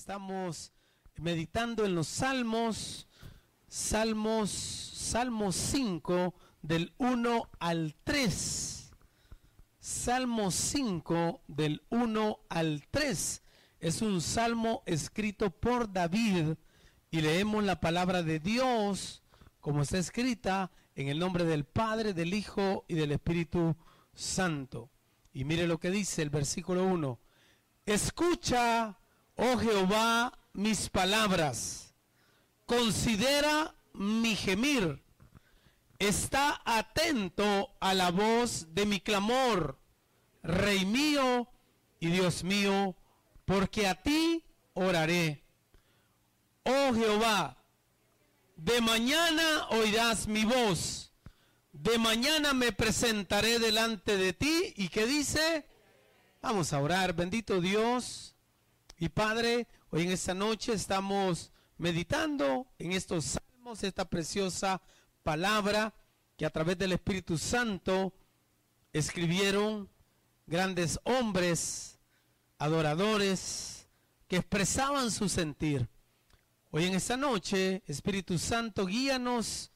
estamos meditando en los salmos, salmos, salmo 5 del 1 al 3. Salmo 5 del 1 al 3. Es un salmo escrito por David y leemos la palabra de Dios como está escrita en el nombre del Padre, del Hijo y del Espíritu Santo. Y mire lo que dice el versículo 1. Escucha, oh Jehová, mis palabras. Considera mi gemir. Está atento a la voz de mi clamor, Rey mío y Dios mío, porque a ti oraré. Oh Jehová, de mañana oirás mi voz. De mañana me presentaré delante de ti. ¿Y qué dice? Vamos a orar. Bendito Dios y Padre, hoy en esta noche estamos meditando en estos salmos, esta preciosa palabra que a través del Espíritu Santo escribieron grandes hombres, adoradores, que expresaban su sentir. Hoy en esta noche, Espíritu Santo, guíanos.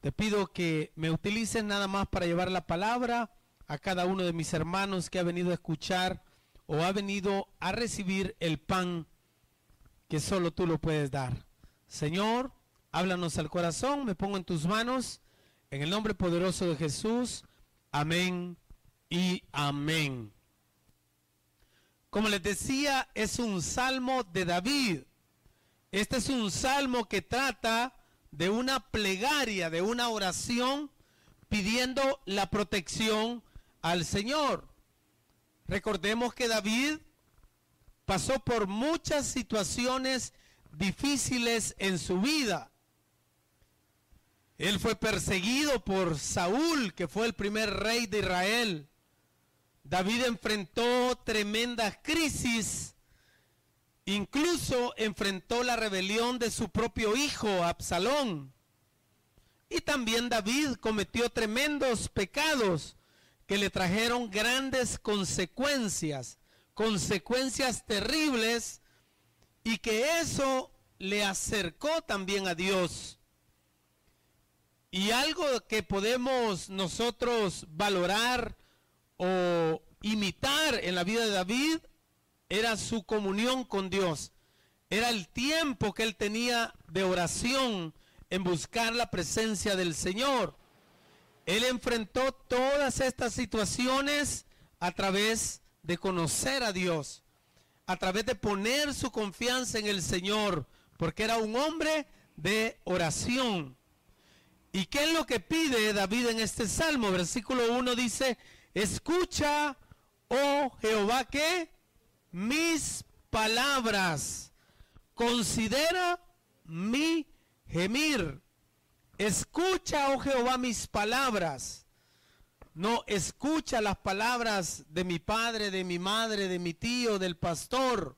Te pido que me utilices nada más para llevar la palabra a cada uno de mis hermanos que ha venido a escuchar o ha venido a recibir el pan que solo tú lo puedes dar. Señor, háblanos al corazón, me pongo en tus manos, en el nombre poderoso de Jesús. Amén y amén. Como les decía, es un salmo de David. Este es un salmo que trata de una plegaria, de una oración pidiendo la protección al Señor. Recordemos que David pasó por muchas situaciones difíciles en su vida. Él fue perseguido por Saúl, que fue el primer rey de Israel. David enfrentó tremendas crisis Incluso enfrentó la rebelión de su propio hijo, Absalón. Y también David cometió tremendos pecados que le trajeron grandes consecuencias, consecuencias terribles, y que eso le acercó también a Dios. Y algo que podemos nosotros valorar o imitar en la vida de David era su comunión con Dios. Era el tiempo que él tenía de oración en buscar la presencia del Señor. Él enfrentó todas estas situaciones a través de conocer a Dios, a través de poner su confianza en el Señor, porque era un hombre de oración. ¿Y qué es lo que pide David en este salmo? Versículo 1 dice, escucha, oh Jehová, que mis palabras. Considera mi gemir. Escucha, oh Jehová, mis palabras. No escucha las palabras de mi padre, de mi madre, de mi tío, del pastor,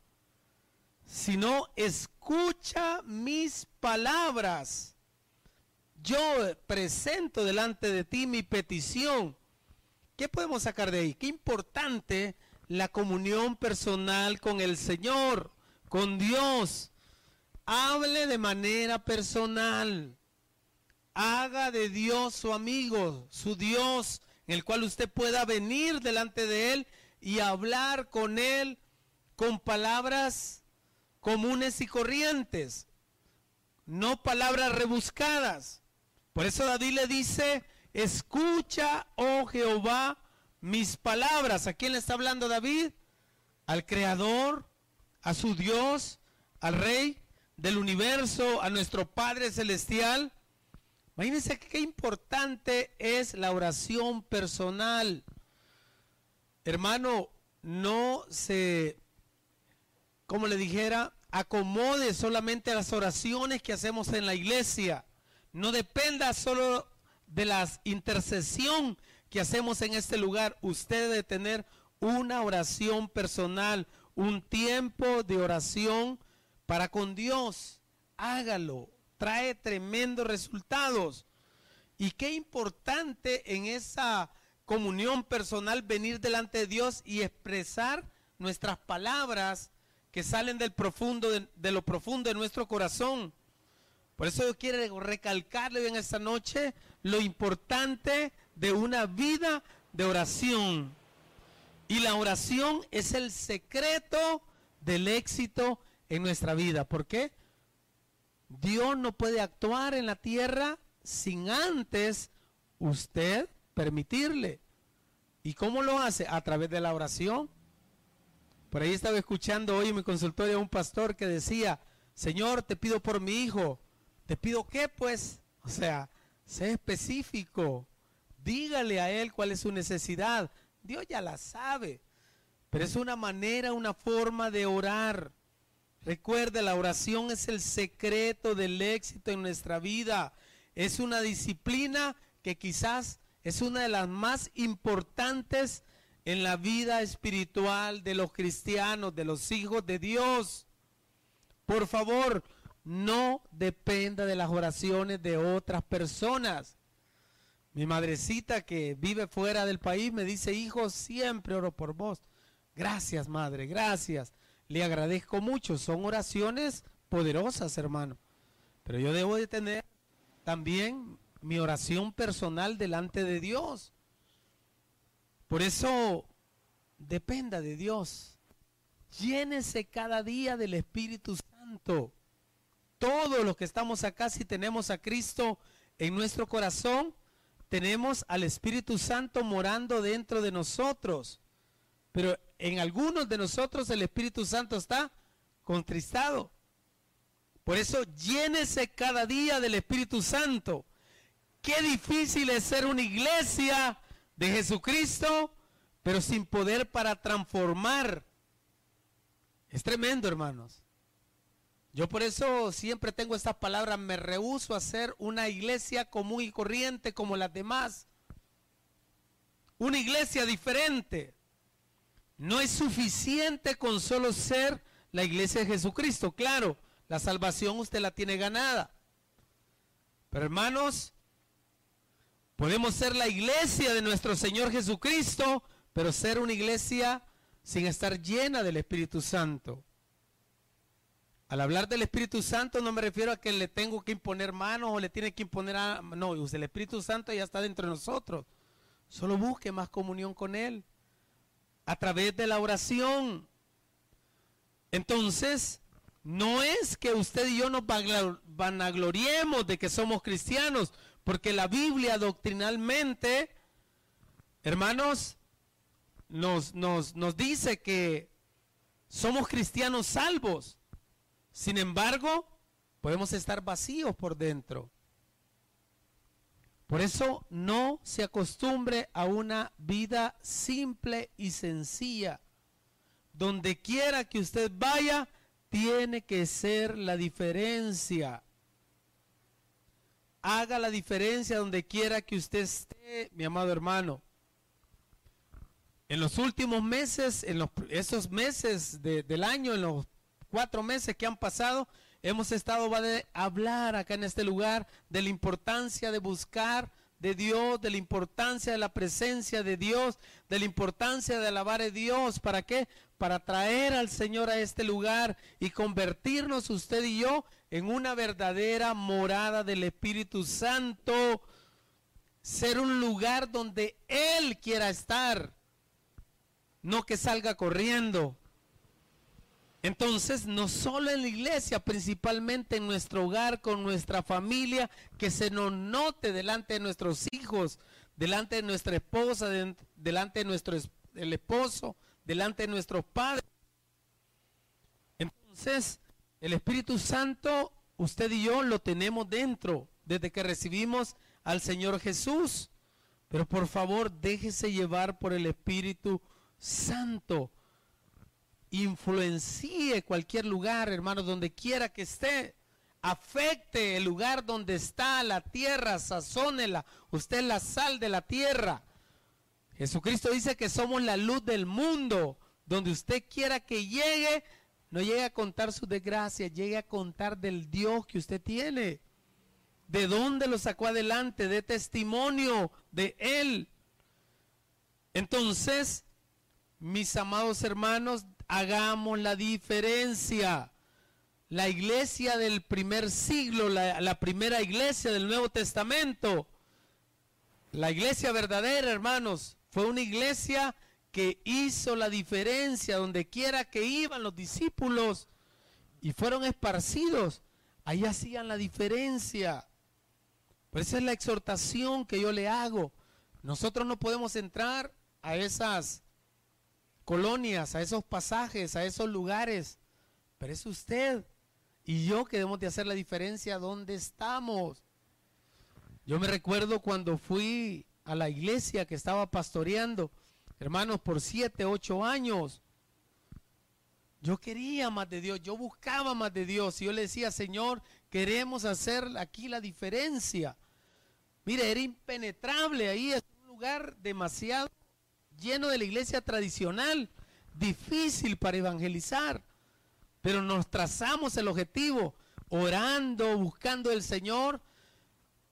sino escucha mis palabras. Yo presento delante de ti mi petición. ¿Qué podemos sacar de ahí? Qué importante la comunión personal con el Señor, con Dios. Hable de manera personal. Haga de Dios su amigo, su Dios, en el cual usted pueda venir delante de Él y hablar con Él con palabras comunes y corrientes, no palabras rebuscadas. Por eso David le dice, escucha, oh Jehová, mis palabras. ¿A quién le está hablando David? Al Creador, a su Dios, al Rey del universo, a nuestro Padre Celestial. Imagínense qué importante es la oración personal. Hermano, no se, como le dijera, acomode solamente las oraciones que hacemos en la iglesia. No dependa solo de la intercesión que hacemos en este lugar, usted debe tener una oración personal, un tiempo de oración para con Dios. Hágalo, trae tremendos resultados. Y qué importante en esa comunión personal venir delante de Dios y expresar nuestras palabras que salen del profundo de, lo profundo de nuestro corazón. Por eso yo quiero recalcarle en esta noche lo importante de una vida de oración. Y la oración es el secreto del éxito en nuestra vida. ¿Por qué? Dios no puede actuar en la tierra sin antes usted permitirle. ¿Y cómo lo hace? A través de la oración. Por ahí estaba escuchando hoy en mi consultorio a un pastor que decía, Señor, te pido por mi hijo. ¿Te pido qué? Pues, o sea, sé específico. Dígale a él cuál es su necesidad. Dios ya la sabe. Pero es una manera, una forma de orar. Recuerde, la oración es el secreto del éxito en nuestra vida. Es una disciplina que quizás es una de las más importantes en la vida espiritual de los cristianos, de los hijos de Dios. Por favor, no dependa de las oraciones de otras personas. Mi madrecita que vive fuera del país me dice, hijo, siempre oro por vos. Gracias, madre, gracias. Le agradezco mucho. Son oraciones poderosas, hermano. Pero yo debo de tener también mi oración personal delante de Dios. Por eso, dependa de Dios. Llénese cada día del Espíritu Santo. Todos los que estamos acá, si tenemos a Cristo en nuestro corazón, tenemos al Espíritu Santo morando dentro de nosotros. Pero en algunos de nosotros el Espíritu Santo está contristado. Por eso llénese cada día del Espíritu Santo. Qué difícil es ser una iglesia de Jesucristo, pero sin poder para transformar. Es tremendo, hermanos. Yo por eso siempre tengo estas palabras, me rehuso a ser una iglesia común y corriente como las demás. Una iglesia diferente. No es suficiente con solo ser la iglesia de Jesucristo. Claro, la salvación usted la tiene ganada. Pero hermanos, podemos ser la iglesia de nuestro Señor Jesucristo, pero ser una iglesia sin estar llena del Espíritu Santo. Al hablar del Espíritu Santo no me refiero a que le tengo que imponer manos o le tiene que imponer a... No, el Espíritu Santo ya está dentro de nosotros. Solo busque más comunión con Él. A través de la oración. Entonces, no es que usted y yo nos vanagloriemos de que somos cristianos, porque la Biblia doctrinalmente, hermanos, nos, nos, nos dice que somos cristianos salvos. Sin embargo, podemos estar vacíos por dentro. Por eso no se acostumbre a una vida simple y sencilla. Donde quiera que usted vaya, tiene que ser la diferencia. Haga la diferencia donde quiera que usted esté, mi amado hermano. En los últimos meses, en los, esos meses del año, en los cuatro meses que han pasado, hemos estado a hablar acá en este lugar de la importancia de buscar de Dios, de la importancia de la presencia de Dios, de la importancia de alabar a Dios. ¿Para qué? Para traer al Señor a este lugar y convertirnos usted y yo en una verdadera morada del Espíritu Santo. Ser un lugar donde Él quiera estar. No que salga corriendo. Entonces, no solo en la iglesia, principalmente en nuestro hogar, con nuestra familia, que se nos note delante de nuestros hijos, delante de nuestra esposa, delante de nuestro el esposo, delante de nuestros padres. Entonces, el Espíritu Santo, usted y yo lo tenemos dentro desde que recibimos al Señor Jesús. Pero por favor, déjese llevar por el Espíritu Santo influencie cualquier lugar, hermano, donde quiera que esté. Afecte el lugar donde está la tierra, sazónela. Usted es la sal de la tierra. Jesucristo dice que somos la luz del mundo. Donde usted quiera que llegue, no llegue a contar su desgracia, llegue a contar del Dios que usted tiene. ¿De dónde lo sacó adelante? De testimonio de Él. Entonces, mis amados hermanos, hagamos la diferencia. La iglesia del primer siglo, la, primera iglesia del Nuevo Testamento, la iglesia verdadera, hermanos, fue una iglesia que hizo la diferencia donde quiera que iban los discípulos y fueron esparcidos. Ahí hacían la diferencia. Por esa es la exhortación que yo le hago. Nosotros no podemos entrar a esas colonias, a esos pasajes, a esos lugares. Pero es usted y yo que debemos de hacer la diferencia donde estamos. Yo me recuerdo cuando fui a la iglesia que estaba pastoreando, hermanos, por siete, ocho años. Yo quería más de Dios, yo buscaba más de Dios. Y yo le decía, Señor, queremos hacer aquí la diferencia. Mire, era impenetrable ahí, es un lugar demasiado lleno de la iglesia tradicional, difícil para evangelizar. Pero nos trazamos el objetivo, orando, buscando el Señor.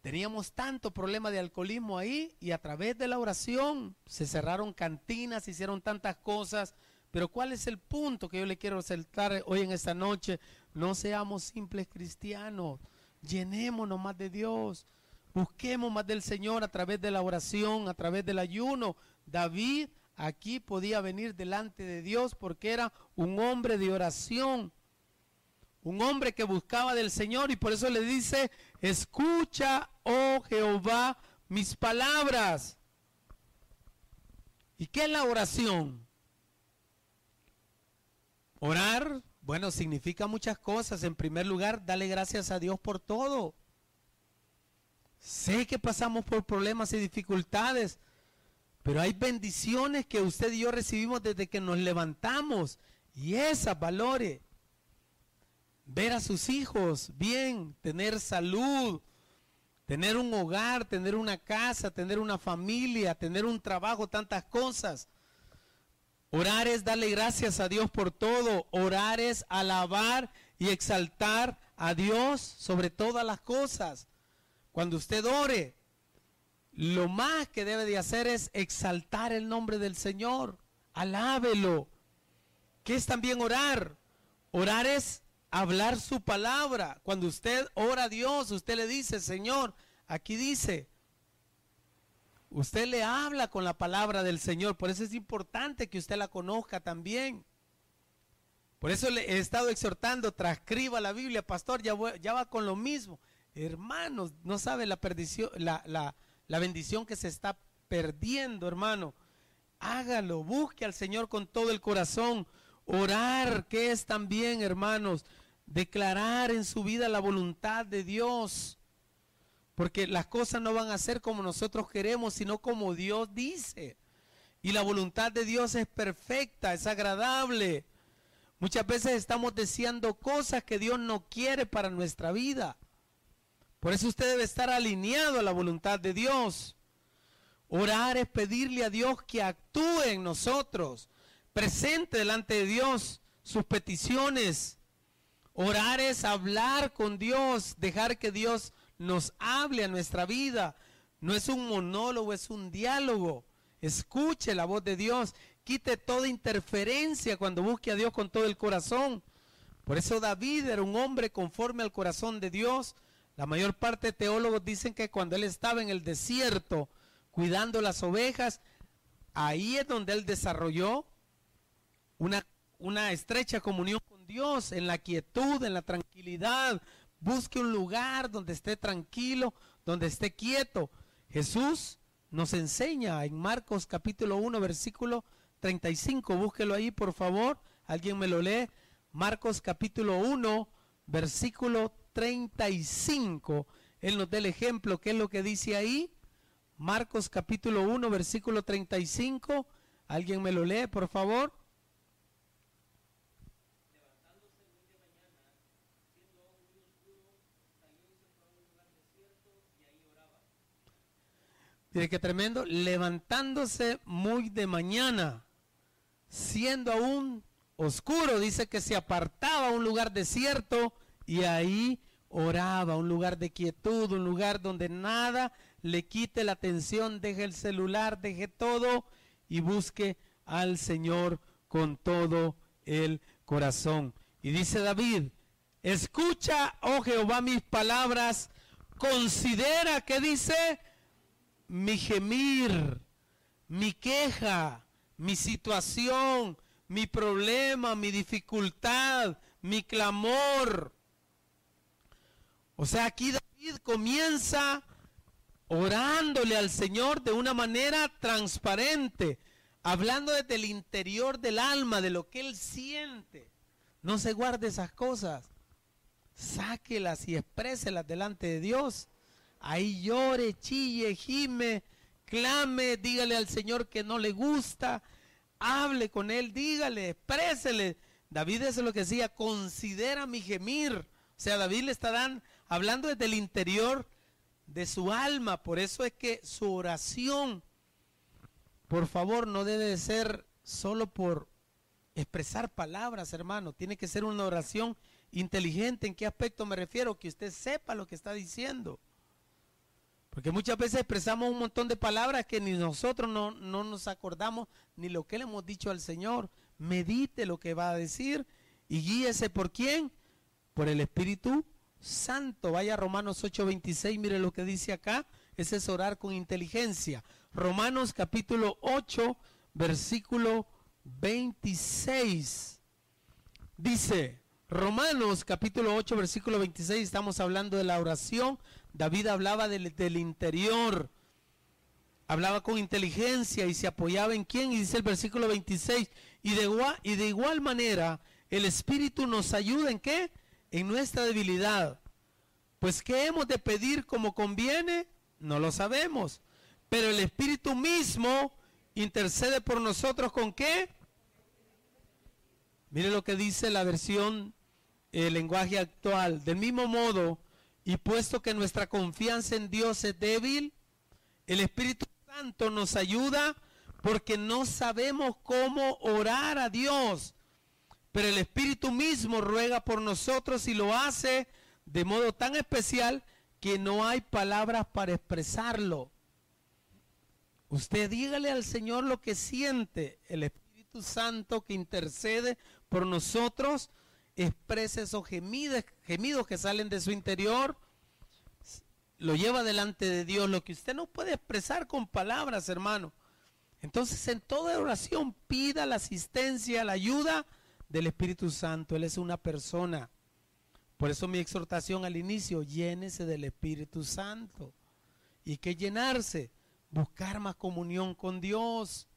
Teníamos tanto problema de alcoholismo ahí y a través de la oración se cerraron cantinas, se hicieron tantas cosas. Pero ¿cuál es el punto que yo le quiero resaltar hoy en esta noche? No seamos simples cristianos, llenémonos más de Dios, busquemos más del Señor a través de la oración, a través del ayuno. David aquí podía venir delante de Dios porque era un hombre de oración, un hombre que buscaba del Señor y por eso le dice, escucha, oh Jehová, mis palabras. ¿Y qué es la oración? Orar, bueno, significa muchas cosas. En primer lugar, dale gracias a Dios por todo. Sé que pasamos por problemas y dificultades, pero hay bendiciones que usted y yo recibimos desde que nos levantamos. Y esas valores. Ver a sus hijos bien, tener salud, tener un hogar, tener una casa, tener una familia, tener un trabajo, tantas cosas. Orar es darle gracias a Dios por todo. Orar es alabar y exaltar a Dios sobre todas las cosas. Cuando usted ore, lo más que debe de hacer es exaltar el nombre del Señor. Alábelo. ¿Qué es también orar? Orar es hablar su palabra. Cuando usted ora a Dios, usted le dice, Señor, aquí dice, usted le habla con la palabra del Señor. Por eso es importante que usted la conozca también. Por eso le he estado exhortando, transcriba la Biblia, pastor, ya, ya va con lo mismo. Hermanos, no sabe la perdición, la, la, la bendición que se está perdiendo, hermano. Hágalo, busque al Señor con todo el corazón. Orar, que es también, hermanos, declarar en su vida la voluntad de Dios. Porque las cosas no van a ser como nosotros queremos, sino como Dios dice. Y la voluntad de Dios es perfecta, es agradable. Muchas veces estamos deseando cosas que Dios no quiere para nuestra vida. Por eso usted debe estar alineado a la voluntad de Dios. Orar es pedirle a Dios que actúe en nosotros, presente delante de Dios sus peticiones. Orar es hablar con Dios, dejar que Dios nos hable a nuestra vida. No es un monólogo, es un diálogo. Escuche la voz de Dios. Quite toda interferencia cuando busque a Dios con todo el corazón. Por eso David era un hombre conforme al corazón de Dios la mayor parte de teólogos dicen que cuando él estaba en el desierto cuidando las ovejas, ahí es donde él desarrolló una, una estrecha comunión con Dios, en la quietud, en la tranquilidad. Busque un lugar donde esté tranquilo, donde esté quieto. Jesús nos enseña en Marcos capítulo 1, versículo 35. Búsquelo ahí, por favor. Alguien me lo lee. Marcos capítulo 1, versículo 35, Él nos da el ejemplo, ¿qué es lo que dice ahí? Marcos capítulo 1, versículo 35. ¿Alguien me lo lee, por favor? Mire qué tremendo. Levantándose muy de mañana, siendo aún oscuro, dice que se apartaba a un lugar desierto y ahí oraba, un lugar de quietud, un lugar donde nada le quite la atención, deje el celular, deje todo y busque al Señor con todo el corazón. Y dice David, escucha, oh Jehová, mis palabras, considera, que dice? Mi gemir, mi queja, mi situación, mi problema, mi dificultad, mi clamor. O sea, aquí David comienza orándole al Señor de una manera transparente, hablando desde el interior del alma, de lo que él siente. No se guarde esas cosas. Sáquelas y expréselas delante de Dios. Ahí llore, chille, gime, clame, dígale al Señor que no le gusta, hable con él, dígale, exprésele. David es lo que decía, considera mi gemir. O sea, David le está hablando desde el interior de su alma. Por eso es que su oración, por favor, no debe ser solo por expresar palabras, hermano. Tiene que ser una oración inteligente. ¿En qué aspecto me refiero? Que usted sepa lo que está diciendo. Porque muchas veces expresamos un montón de palabras que ni nosotros no, no, nos acordamos ni lo que le hemos dicho al Señor. Medite lo que va a decir y guíese por quién? Por el Espíritu Santo. Vaya Romanos 8:26, mire lo que dice acá. Ese es orar con inteligencia. Romanos capítulo 8, versículo 26. Dice, Romanos capítulo 8, versículo 26, estamos hablando de la oración. David hablaba del, interior, hablaba con inteligencia y se apoyaba en quién. Y dice el versículo 26, y de, y de igual manera el Espíritu nos ayuda en qué? En nuestra debilidad. Pues ¿qué hemos de pedir como conviene? No lo sabemos. Pero el Espíritu mismo intercede por nosotros con qué? Mire lo que dice la versión, el lenguaje actual. Del mismo modo, y puesto que nuestra confianza en Dios es débil, el Espíritu Santo nos ayuda porque no sabemos cómo orar a Dios. Pero el Espíritu mismo ruega por nosotros y lo hace de modo tan especial que no hay palabras para expresarlo. Usted dígale al Señor lo que siente. El Espíritu Santo que intercede por nosotros, expresa esos gemidos, gemidos que salen de su interior, lo lleva delante de Dios, lo que usted no puede expresar con palabras, hermano. Entonces en toda oración pida la asistencia, la ayuda del Espíritu Santo. Él es una persona. Por eso mi exhortación al inicio, llénese del Espíritu Santo. ¿Y qué llenarse? Buscar más comunión con Dios.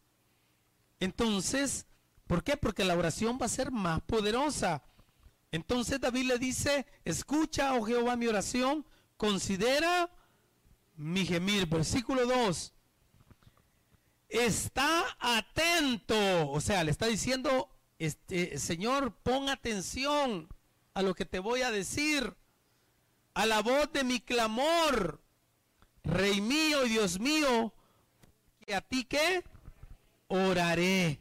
Entonces, ¿por qué? Porque la oración va a ser más poderosa. Entonces David le dice, escucha, oh Jehová, mi oración, considera mi gemir. Versículo 2. Está atento. O sea, le está diciendo, este, Señor, pon atención a lo que te voy a decir. A la voz de mi clamor. Rey mío y Dios mío, que a ti que oraré.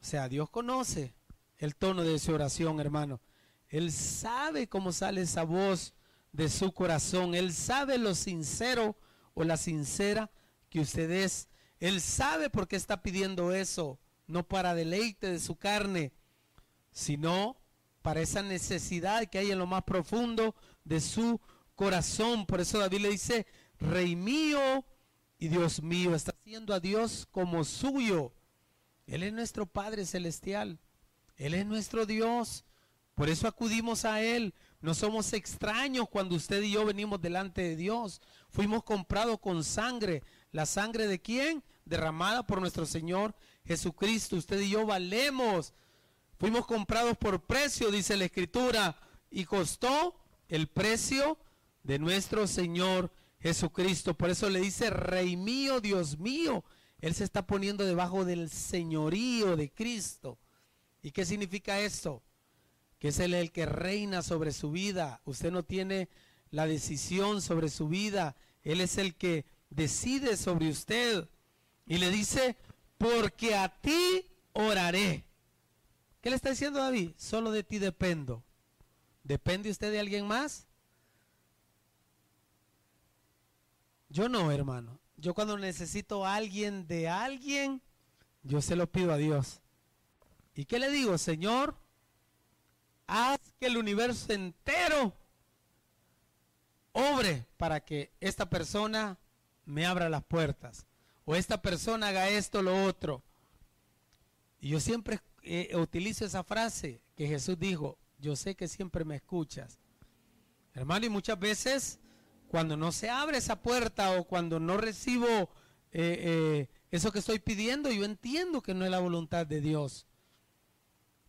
O sea, Dios conoce el tono de su oración, hermano. Él sabe cómo sale esa voz de su corazón. Él sabe lo sincero o la sincera que usted es. Él sabe por qué está pidiendo eso, no para deleite de su carne, sino para esa necesidad que hay en lo más profundo de su corazón. Por eso David le dice, Rey mío y Dios mío, está haciendo a Dios como suyo. Él es nuestro Padre Celestial. Él es nuestro Dios. Por eso acudimos a Él. No somos extraños cuando usted y yo venimos delante de Dios. Fuimos comprados con sangre. ¿La sangre de quién? Derramada por nuestro Señor Jesucristo. Usted y yo valemos. Fuimos comprados por precio, dice la Escritura. Y costó el precio de nuestro Señor Jesucristo. Por eso le dice, Rey mío, Dios mío. Él se está poniendo debajo del señorío de Cristo. ¿Y qué significa esto? Que es Él el que reina sobre su vida. Usted no tiene la decisión sobre su vida. Él es el que decide sobre usted. Y le dice, porque a ti oraré. ¿Qué le está diciendo David? Solo de ti dependo. ¿Depende usted de alguien más? Yo no, hermano. Yo cuando necesito a alguien de alguien, yo se lo pido a Dios. ¿Y qué le digo, Señor? Haz que el universo entero obre para que esta persona me abra las puertas. O esta persona haga esto, lo otro. Y yo siempre eh, utilizo esa frase que Jesús dijo, yo sé que siempre me escuchas. Hermano, y muchas veces cuando no se abre esa puerta o cuando no recibo eh, eh, eso que estoy pidiendo, yo entiendo que no es la voluntad de Dios.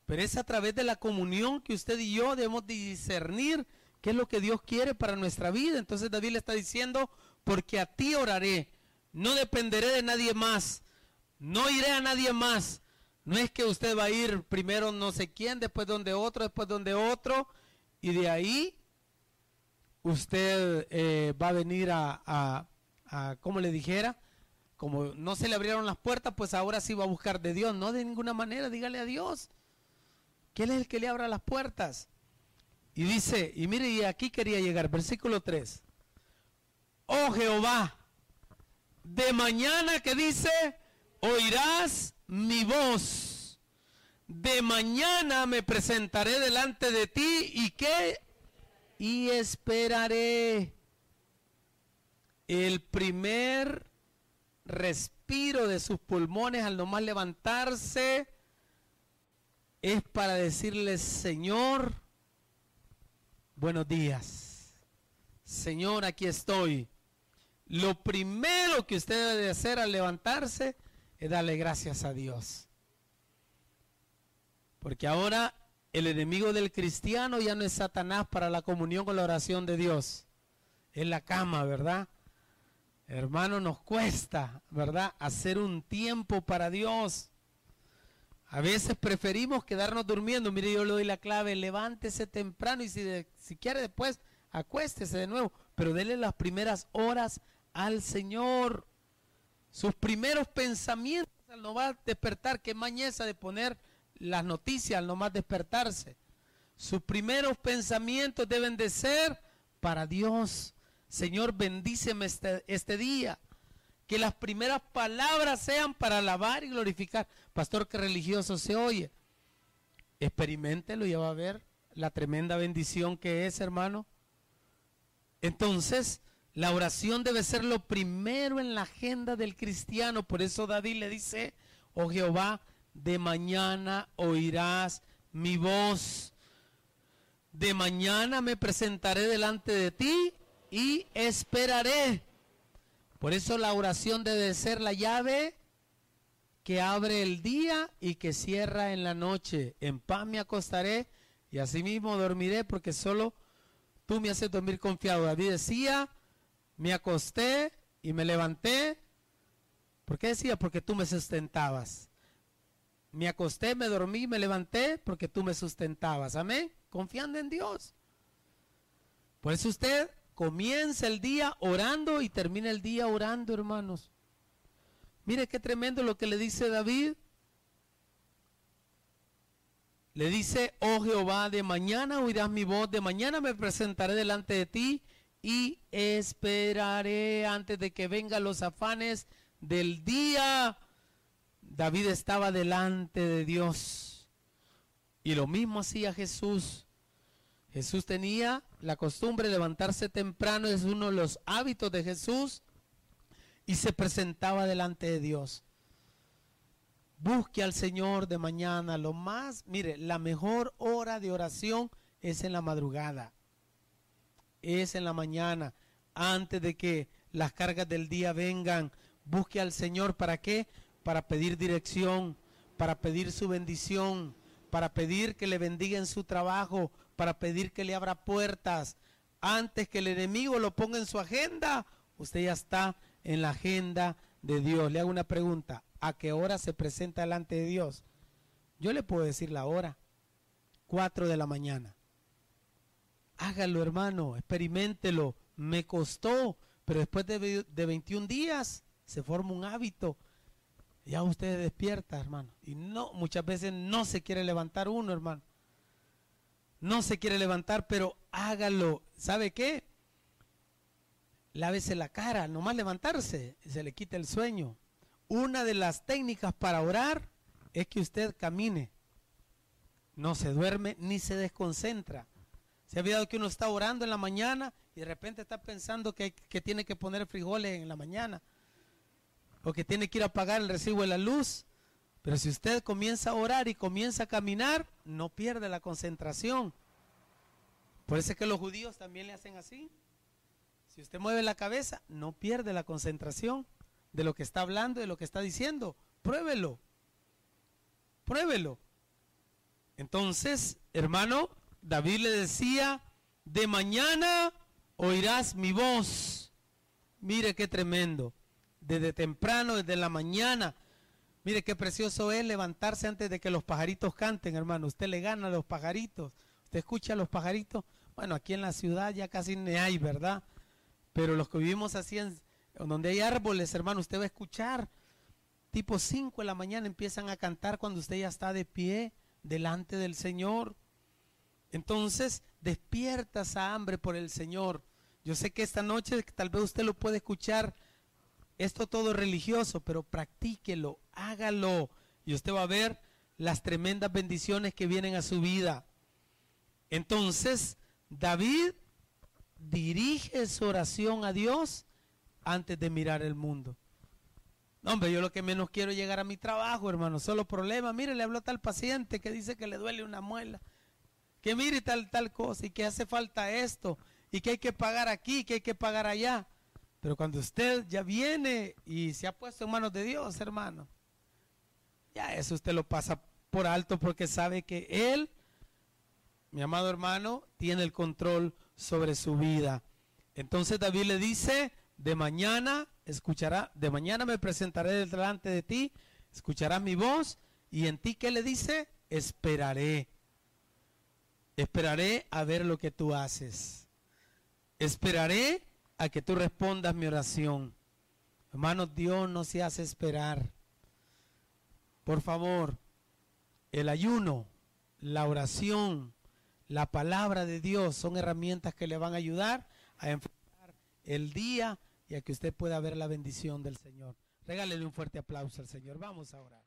Pero es a través de la comunión que usted y yo debemos discernir qué es lo que Dios quiere para nuestra vida. Entonces David le está diciendo, porque a ti oraré, no dependeré de nadie más, no iré a nadie más. No es que usted va a ir primero no sé quién, después donde otro, después donde otro, y de ahí usted eh, va a venir a, a, como le dijera, como no se le abrieron las puertas, pues ahora sí va a buscar de Dios. No de ninguna manera, dígale a Dios. Que Él es el que le abra las puertas. Y dice, y mire, y aquí quería llegar, versículo 3. Oh Jehová, de mañana que dice, oirás mi voz. De mañana me presentaré delante de ti y que y esperaré. El primer respiro de sus pulmones al nomás levantarse es para decirle, Señor, buenos días. Señor, aquí estoy. Lo primero que usted debe de hacer al levantarse es darle gracias a Dios. Porque ahora el enemigo del cristiano ya no es Satanás para la comunión con la oración de Dios. Es la cama, ¿verdad? Hermano, nos cuesta, ¿verdad? Hacer un tiempo para Dios. A veces preferimos quedarnos durmiendo. Mire, yo le doy la clave, levántese temprano y si, si quiere después, acuéstese de nuevo. Pero dele las primeras horas al Señor. Sus primeros pensamientos no va a despertar. Qué mañeza de poner las noticias al nomás despertarse. Sus primeros pensamientos deben de ser para Dios. Señor, bendíceme este, este día. Que las primeras palabras sean para alabar y glorificar. Pastor, que religioso se oye. Experimentelo y va a ver la tremenda bendición que es, hermano. Entonces, la oración debe ser lo primero en la agenda del cristiano. Por eso David le dice, oh Jehová, de mañana oirás mi voz. De mañana me presentaré delante de ti y esperaré. Por eso la oración debe ser la llave que abre el día y que cierra en la noche. En paz me acostaré y asimismo dormiré porque solo tú me haces dormir confiado. David decía, me acosté y me levanté. ¿Por qué decía? Porque tú me sustentabas. Me acosté, me dormí, me levanté porque tú me sustentabas. Amén. Confiando en Dios. Por eso usted comienza el día orando y termina el día orando, hermanos. Mire qué tremendo lo que le dice David. Le dice, oh Jehová, de mañana oirás mi voz, de mañana me presentaré delante de ti y esperaré antes de que vengan los afanes del día David estaba delante de Dios. Y lo mismo hacía Jesús. Jesús tenía la costumbre de levantarse temprano, es uno de los hábitos de Jesús, y se presentaba delante de Dios. Busque al Señor de mañana, lo más, mire, la mejor hora de oración es en la madrugada, es en la mañana, antes de que las cargas del día vengan. Busque al Señor, ¿para qué? para pedir dirección, para pedir su bendición, para pedir que le bendiga en su trabajo, para pedir que le abra puertas. Antes que el enemigo lo ponga en su agenda, usted ya está en la agenda de Dios. Le hago una pregunta, ¿a qué hora se presenta delante de Dios? Yo le puedo decir la hora, 4 de la mañana. Hágalo, hermano, experimentelo. Me costó, pero después de, de 21 días se forma un hábito ya usted despierta, hermano. Y no, muchas veces no se quiere levantar uno, hermano. No se quiere levantar, pero hágalo. ¿Sabe qué? Lávese la cara, nomás levantarse, se le quita el sueño. Una de las técnicas para orar es que usted camine no se duerme ni se desconcentra. Se ha olvidado que uno está orando en la mañana y de repente está pensando que, que tiene que poner frijoles en la mañana o que tiene que ir a pagar el recibo de la luz. Pero si usted comienza a orar y comienza a caminar, no pierde la concentración. Por eso es que los judíos también le hacen así. Si usted mueve la cabeza, no pierde la concentración de lo que está hablando, de lo que está diciendo. Pruébelo. Pruébelo. Entonces, hermano, David le decía, de mañana oirás mi voz. Mire qué tremendo. Desde temprano, desde la mañana. Mire qué precioso es levantarse antes de que los pajaritos canten, hermano. Usted le gana a los pajaritos. Usted escucha a los pajaritos. Bueno, aquí en la ciudad ya casi no hay, ¿verdad? Pero los que vivimos así, en, donde hay árboles, hermano, usted va a escuchar. Tipo 5 de la mañana empiezan a cantar cuando usted ya está de pie delante del Señor. Entonces, despierta esa hambre por el Señor. Yo sé que esta noche tal vez usted lo puede escuchar, esto todo religioso, pero practíquelo, hágalo. Y usted va a ver las tremendas bendiciones que vienen a su vida. Entonces, David dirige su oración a Dios antes de mirar el mundo. No, hombre, yo lo que menos quiero es llegar a mi trabajo, hermano. Solo problema. Mire, le habló tal paciente que dice que le duele una muela. Que mire tal, tal cosa y que hace falta esto. Y que hay que pagar aquí, que hay que pagar allá. Pero cuando usted ya viene y se ha puesto en manos de Dios, hermano, ya eso usted lo pasa por alto porque sabe que Él, mi amado hermano, tiene el control sobre su vida. Entonces David le dice, de mañana escuchará, de mañana me presentaré delante de ti, escucharás mi voz y en ti, ¿qué le dice? Esperaré. Esperaré a ver lo que tú haces. Esperaré a que tú respondas mi oración. Hermanos, Dios no se hace esperar. Por favor, el ayuno, la oración, la palabra de Dios son herramientas que le van a ayudar a enfrentar el día y a que usted pueda ver la bendición del Señor. Regálele un fuerte aplauso al Señor. Vamos a orar.